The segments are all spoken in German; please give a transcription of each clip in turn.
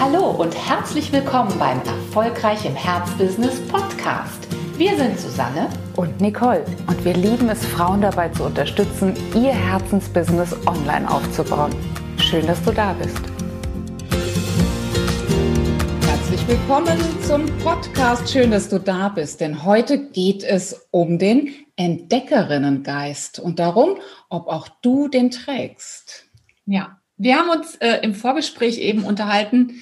Hallo und herzlich willkommen beim Erfolgreich im Herzbusiness Podcast. Wir sind Susanne und Nicole und wir lieben es, Frauen dabei zu unterstützen, ihr Herzensbusiness online aufzubauen. Schön, dass du da bist. Herzlich willkommen zum Podcast. Schön, dass du da bist, denn heute geht es um den Entdeckerinnengeist und darum, ob auch du den trägst. Ja, wir haben uns äh, im Vorgespräch eben unterhalten.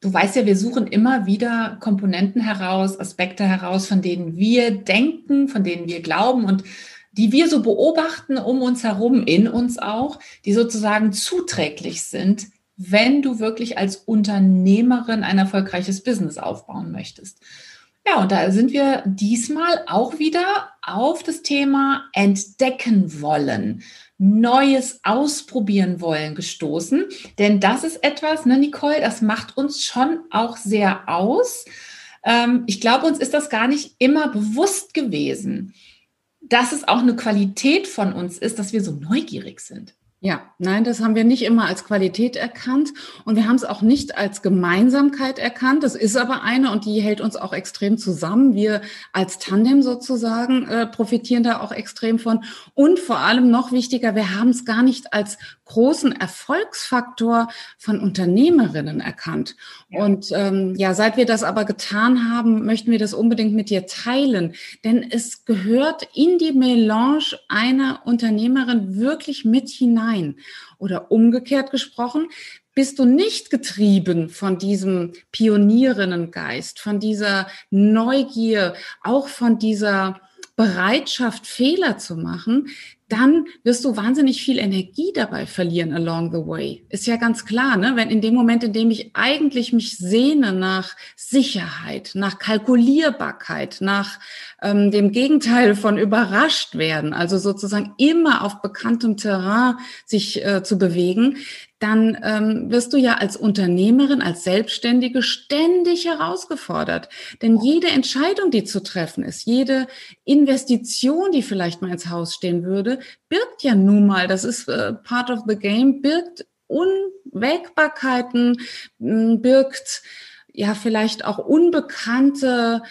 Du weißt ja, wir suchen immer wieder Komponenten heraus, Aspekte heraus, von denen wir denken, von denen wir glauben und die wir so beobachten um uns herum, in uns auch, die sozusagen zuträglich sind, wenn du wirklich als Unternehmerin ein erfolgreiches Business aufbauen möchtest. Ja, und da sind wir diesmal auch wieder auf das Thema entdecken wollen. Neues ausprobieren wollen gestoßen. Denn das ist etwas, ne, Nicole, das macht uns schon auch sehr aus. Ähm, ich glaube, uns ist das gar nicht immer bewusst gewesen, dass es auch eine Qualität von uns ist, dass wir so neugierig sind. Ja, nein, das haben wir nicht immer als Qualität erkannt und wir haben es auch nicht als Gemeinsamkeit erkannt. Das ist aber eine und die hält uns auch extrem zusammen. Wir als Tandem sozusagen äh, profitieren da auch extrem von. Und vor allem noch wichtiger, wir haben es gar nicht als großen Erfolgsfaktor von Unternehmerinnen erkannt. Ja. Und ähm, ja, seit wir das aber getan haben, möchten wir das unbedingt mit dir teilen. Denn es gehört in die Melange einer Unternehmerin wirklich mit hinein. Oder umgekehrt gesprochen, bist du nicht getrieben von diesem Pionierinnengeist, von dieser Neugier, auch von dieser Bereitschaft, Fehler zu machen, dann wirst du wahnsinnig viel Energie dabei verlieren along the way. Ist ja ganz klar, ne? Wenn in dem Moment, in dem ich eigentlich mich sehne nach Sicherheit, nach Kalkulierbarkeit, nach ähm, dem Gegenteil von überrascht werden, also sozusagen immer auf bekanntem Terrain sich äh, zu bewegen, dann ähm, wirst du ja als Unternehmerin, als Selbstständige ständig herausgefordert. Denn jede Entscheidung, die zu treffen ist, jede Investition, die vielleicht mal ins Haus stehen würde, birgt ja nun mal, das ist äh, part of the game, birgt Unwägbarkeiten, birgt ja vielleicht auch unbekannte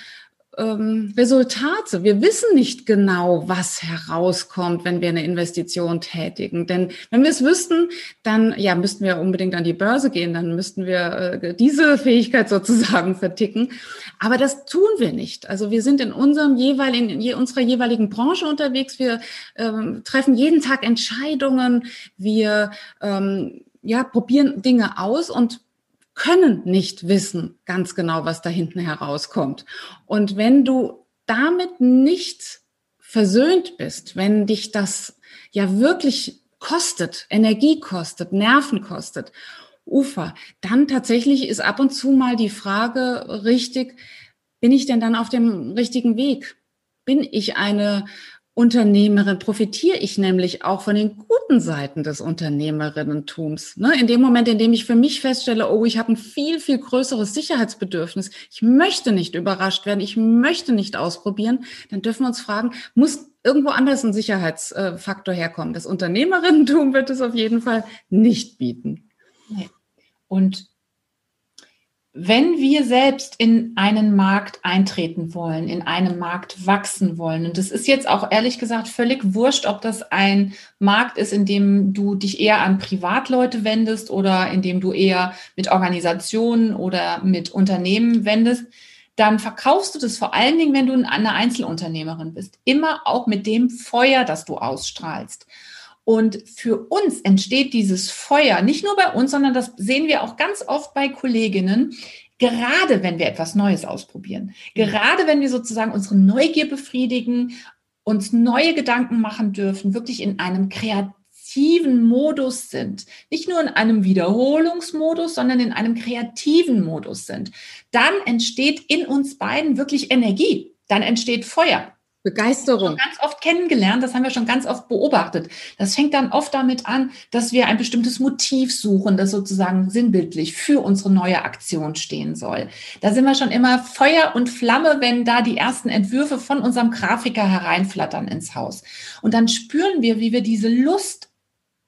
ähm, Resultate. Wir wissen nicht genau, was herauskommt, wenn wir eine Investition tätigen. Denn wenn wir es wüssten, dann ja, müssten wir unbedingt an die Börse gehen, dann müssten wir äh, diese Fähigkeit sozusagen verticken. Aber das tun wir nicht. Also wir sind in unserem jeweiligen, in je, unserer jeweiligen Branche unterwegs. Wir ähm, treffen jeden Tag Entscheidungen. Wir ähm, ja, probieren Dinge aus und können nicht wissen ganz genau, was da hinten herauskommt. Und wenn du damit nicht versöhnt bist, wenn dich das ja wirklich kostet, Energie kostet, Nerven kostet, Ufer, dann tatsächlich ist ab und zu mal die Frage richtig, bin ich denn dann auf dem richtigen Weg? Bin ich eine Unternehmerin profitiere ich nämlich auch von den guten Seiten des Unternehmerinnentums. Ne? In dem Moment, in dem ich für mich feststelle, oh, ich habe ein viel, viel größeres Sicherheitsbedürfnis, ich möchte nicht überrascht werden, ich möchte nicht ausprobieren, dann dürfen wir uns fragen, muss irgendwo anders ein Sicherheitsfaktor herkommen? Das Unternehmerinnentum wird es auf jeden Fall nicht bieten. Und wenn wir selbst in einen Markt eintreten wollen, in einem Markt wachsen wollen, und es ist jetzt auch ehrlich gesagt völlig wurscht, ob das ein Markt ist, in dem du dich eher an Privatleute wendest oder in dem du eher mit Organisationen oder mit Unternehmen wendest, dann verkaufst du das vor allen Dingen, wenn du eine Einzelunternehmerin bist, immer auch mit dem Feuer, das du ausstrahlst. Und für uns entsteht dieses Feuer, nicht nur bei uns, sondern das sehen wir auch ganz oft bei Kolleginnen, gerade wenn wir etwas Neues ausprobieren, gerade wenn wir sozusagen unsere Neugier befriedigen, uns neue Gedanken machen dürfen, wirklich in einem kreativen Modus sind, nicht nur in einem Wiederholungsmodus, sondern in einem kreativen Modus sind, dann entsteht in uns beiden wirklich Energie, dann entsteht Feuer. Begeisterung. ganz oft kennengelernt, das haben wir schon ganz oft beobachtet. Das fängt dann oft damit an, dass wir ein bestimmtes Motiv suchen, das sozusagen sinnbildlich für unsere neue Aktion stehen soll. Da sind wir schon immer Feuer und Flamme, wenn da die ersten Entwürfe von unserem Grafiker hereinflattern ins Haus. Und dann spüren wir, wie wir diese Lust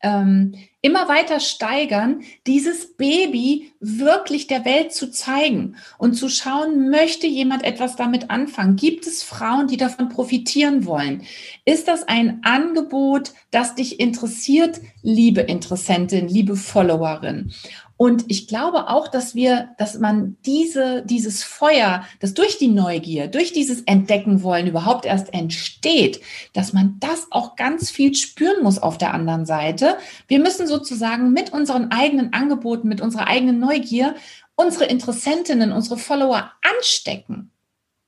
ähm, immer weiter steigern, dieses Baby wirklich der Welt zu zeigen und zu schauen, möchte jemand etwas damit anfangen? Gibt es Frauen, die davon profitieren wollen? Ist das ein Angebot, das dich interessiert, liebe Interessentin, liebe Followerin? Und ich glaube auch, dass wir, dass man diese, dieses Feuer, das durch die Neugier, durch dieses Entdecken wollen überhaupt erst entsteht, dass man das auch ganz viel spüren muss auf der anderen Seite. Wir müssen sozusagen mit unseren eigenen Angeboten, mit unserer eigenen Neugier unsere Interessentinnen, unsere Follower anstecken.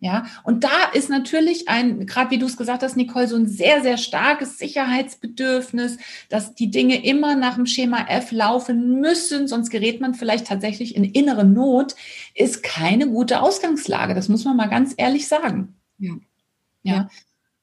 Ja, und da ist natürlich ein, gerade wie du es gesagt hast, Nicole, so ein sehr, sehr starkes Sicherheitsbedürfnis, dass die Dinge immer nach dem Schema F laufen müssen, sonst gerät man vielleicht tatsächlich in innere Not, ist keine gute Ausgangslage. Das muss man mal ganz ehrlich sagen. Ja. Ja.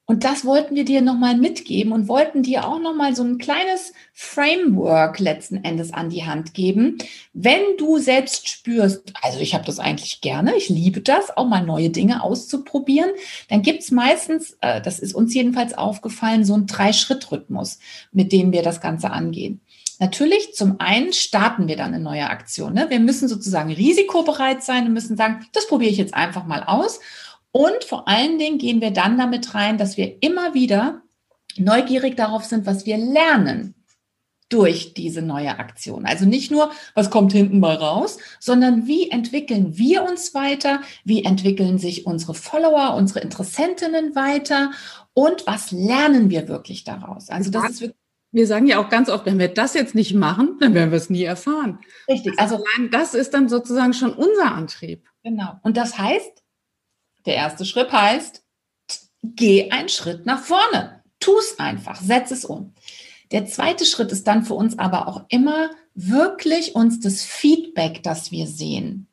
Und das wollten wir dir nochmal mitgeben und wollten dir auch nochmal so ein kleines Framework letzten Endes an die Hand geben. Wenn du selbst spürst, also ich habe das eigentlich gerne, ich liebe das, auch mal neue Dinge auszuprobieren, dann gibt's meistens, äh, das ist uns jedenfalls aufgefallen, so ein Drei-Schritt-Rhythmus, mit dem wir das Ganze angehen. Natürlich, zum einen starten wir dann eine neue Aktion. Ne? Wir müssen sozusagen risikobereit sein und müssen sagen, das probiere ich jetzt einfach mal aus. Und vor allen Dingen gehen wir dann damit rein, dass wir immer wieder neugierig darauf sind, was wir lernen durch diese neue Aktion. Also nicht nur, was kommt hinten mal raus, sondern wie entwickeln wir uns weiter, wie entwickeln sich unsere Follower, unsere Interessentinnen weiter und was lernen wir wirklich daraus. Also das ist wirklich wir sagen ja auch ganz oft, wenn wir das jetzt nicht machen, dann werden wir es nie erfahren. Richtig. Also, also das ist dann sozusagen schon unser Antrieb. Genau. Und das heißt, der erste Schritt heißt, geh einen Schritt nach vorne. Tu es einfach, setz es um. Der zweite Schritt ist dann für uns aber auch immer wirklich uns das Feedback, das wir sehen,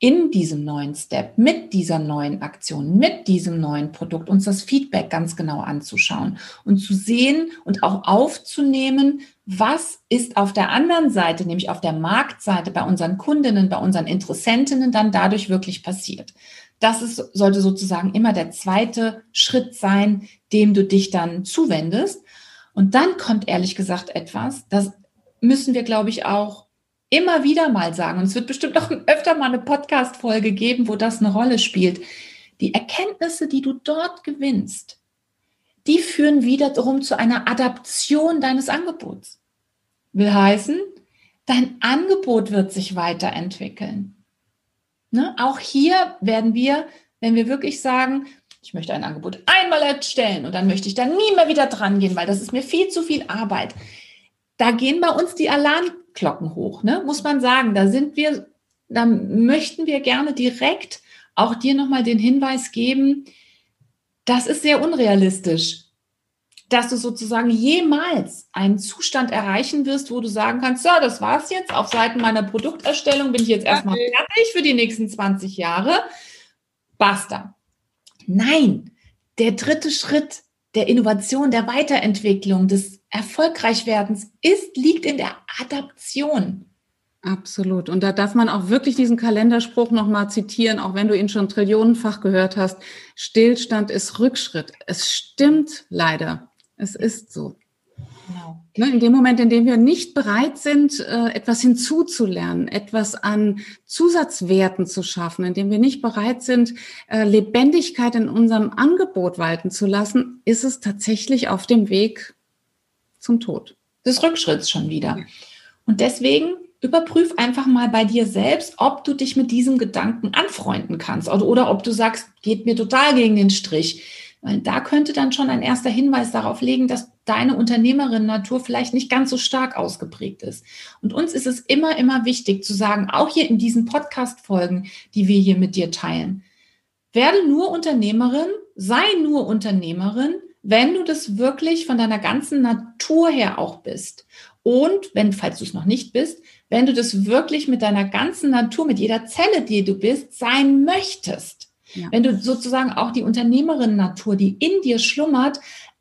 in diesem neuen Step, mit dieser neuen Aktion, mit diesem neuen Produkt, uns das Feedback ganz genau anzuschauen und zu sehen und auch aufzunehmen, was ist auf der anderen Seite, nämlich auf der Marktseite bei unseren Kundinnen, bei unseren Interessentinnen dann dadurch wirklich passiert. Das ist, sollte sozusagen immer der zweite Schritt sein, dem du dich dann zuwendest. Und dann kommt ehrlich gesagt etwas, das müssen wir, glaube ich, auch immer wieder mal sagen. Und es wird bestimmt auch öfter mal eine Podcast-Folge geben, wo das eine Rolle spielt. Die Erkenntnisse, die du dort gewinnst, die führen wiederum zu einer Adaption deines Angebots. Will heißen, dein Angebot wird sich weiterentwickeln. Ne? Auch hier werden wir, wenn wir wirklich sagen, ich möchte ein Angebot einmal erstellen und dann möchte ich da nie mehr wieder dran gehen, weil das ist mir viel zu viel Arbeit. Da gehen bei uns die Alarmglocken hoch, ne? muss man sagen. Da sind wir, da möchten wir gerne direkt auch dir nochmal den Hinweis geben, das ist sehr unrealistisch dass du sozusagen jemals einen Zustand erreichen wirst, wo du sagen kannst, so, das war's jetzt. Auf Seiten meiner Produkterstellung bin ich jetzt erstmal fertig für die nächsten 20 Jahre. Basta. Nein, der dritte Schritt der Innovation, der Weiterentwicklung, des Erfolgreichwerdens ist, liegt in der Adaption. Absolut. Und da darf man auch wirklich diesen Kalenderspruch nochmal zitieren, auch wenn du ihn schon trillionenfach gehört hast. Stillstand ist Rückschritt. Es stimmt leider. Es ist so. Genau. Ne, in dem Moment, in dem wir nicht bereit sind, äh, etwas hinzuzulernen, etwas an Zusatzwerten zu schaffen, in dem wir nicht bereit sind, äh, Lebendigkeit in unserem Angebot walten zu lassen, ist es tatsächlich auf dem Weg zum Tod. Des Rückschritts schon wieder. Und deswegen überprüf einfach mal bei dir selbst, ob du dich mit diesem Gedanken anfreunden kannst oder, oder ob du sagst, geht mir total gegen den Strich weil da könnte dann schon ein erster Hinweis darauf liegen, dass deine Unternehmerin-Natur vielleicht nicht ganz so stark ausgeprägt ist. Und uns ist es immer, immer wichtig zu sagen, auch hier in diesen Podcast-Folgen, die wir hier mit dir teilen, werde nur Unternehmerin, sei nur Unternehmerin, wenn du das wirklich von deiner ganzen Natur her auch bist. Und wenn, falls du es noch nicht bist, wenn du das wirklich mit deiner ganzen Natur, mit jeder Zelle, die du bist, sein möchtest. Wenn du sozusagen auch die Unternehmerin-Natur, die in dir schlummert,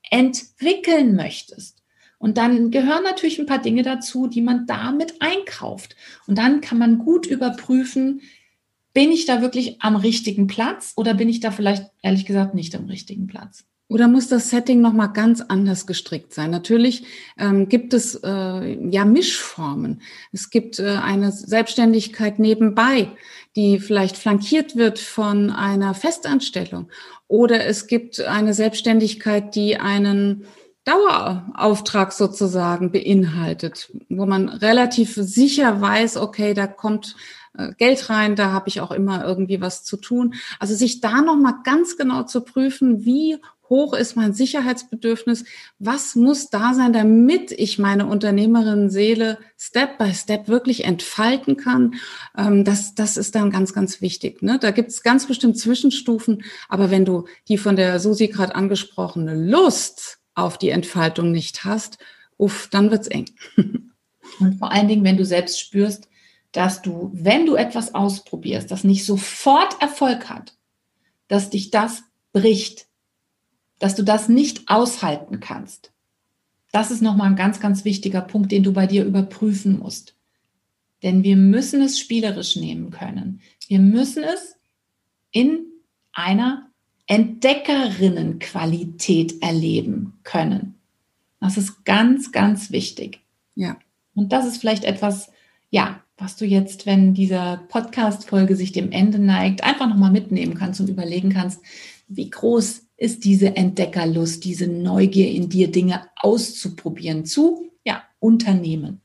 entwickeln möchtest. Und dann gehören natürlich ein paar Dinge dazu, die man damit einkauft. Und dann kann man gut überprüfen, bin ich da wirklich am richtigen Platz oder bin ich da vielleicht ehrlich gesagt nicht am richtigen Platz? Oder muss das Setting nochmal ganz anders gestrickt sein? Natürlich ähm, gibt es äh, ja Mischformen. Es gibt äh, eine Selbstständigkeit nebenbei, die vielleicht flankiert wird von einer Festanstellung. Oder es gibt eine Selbstständigkeit, die einen Dauerauftrag sozusagen beinhaltet, wo man relativ sicher weiß, okay, da kommt äh, Geld rein, da habe ich auch immer irgendwie was zu tun. Also sich da noch mal ganz genau zu prüfen, wie hoch ist mein Sicherheitsbedürfnis? Was muss da sein, damit ich meine Unternehmerin-Seele Step by Step wirklich entfalten kann? Ähm, das, das ist dann ganz, ganz wichtig. Ne? Da gibt es ganz bestimmt Zwischenstufen, aber wenn du die von der Susi gerade angesprochene Lust auf die Entfaltung nicht hast, uff, dann wird's eng. Und vor allen Dingen, wenn du selbst spürst, dass du, wenn du etwas ausprobierst, das nicht sofort Erfolg hat, dass dich das bricht, dass du das nicht aushalten kannst. Das ist nochmal ein ganz, ganz wichtiger Punkt, den du bei dir überprüfen musst. Denn wir müssen es spielerisch nehmen können. Wir müssen es in einer Entdeckerinnenqualität erleben können. Das ist ganz, ganz wichtig. Ja. Und das ist vielleicht etwas, ja, was du jetzt, wenn diese Podcast-Folge sich dem Ende neigt, einfach nochmal mitnehmen kannst und überlegen kannst, wie groß ist diese Entdeckerlust, diese Neugier in dir, Dinge auszuprobieren, zu ja, Unternehmen.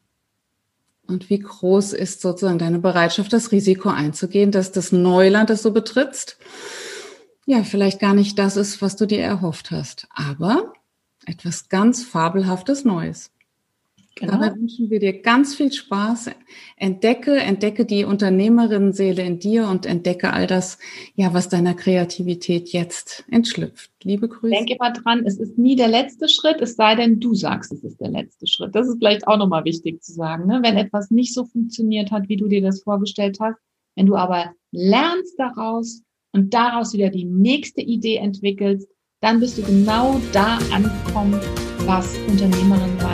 Und wie groß ist sozusagen deine Bereitschaft, das Risiko einzugehen, dass das Neuland, das du betrittst, ja, vielleicht gar nicht das ist, was du dir erhofft hast, aber etwas ganz Fabelhaftes Neues. Genau. Dabei wünschen wir dir ganz viel Spaß. Entdecke, entdecke die Unternehmerinnenseele in dir und entdecke all das, ja, was deiner Kreativität jetzt entschlüpft. Liebe Grüße. Denk immer dran, es ist nie der letzte Schritt, es sei denn, du sagst, es ist der letzte Schritt. Das ist vielleicht auch nochmal wichtig zu sagen, ne? wenn etwas nicht so funktioniert hat, wie du dir das vorgestellt hast. Wenn du aber lernst daraus und daraus wieder die nächste Idee entwickelst, dann bist du genau da angekommen, was Unternehmerinnen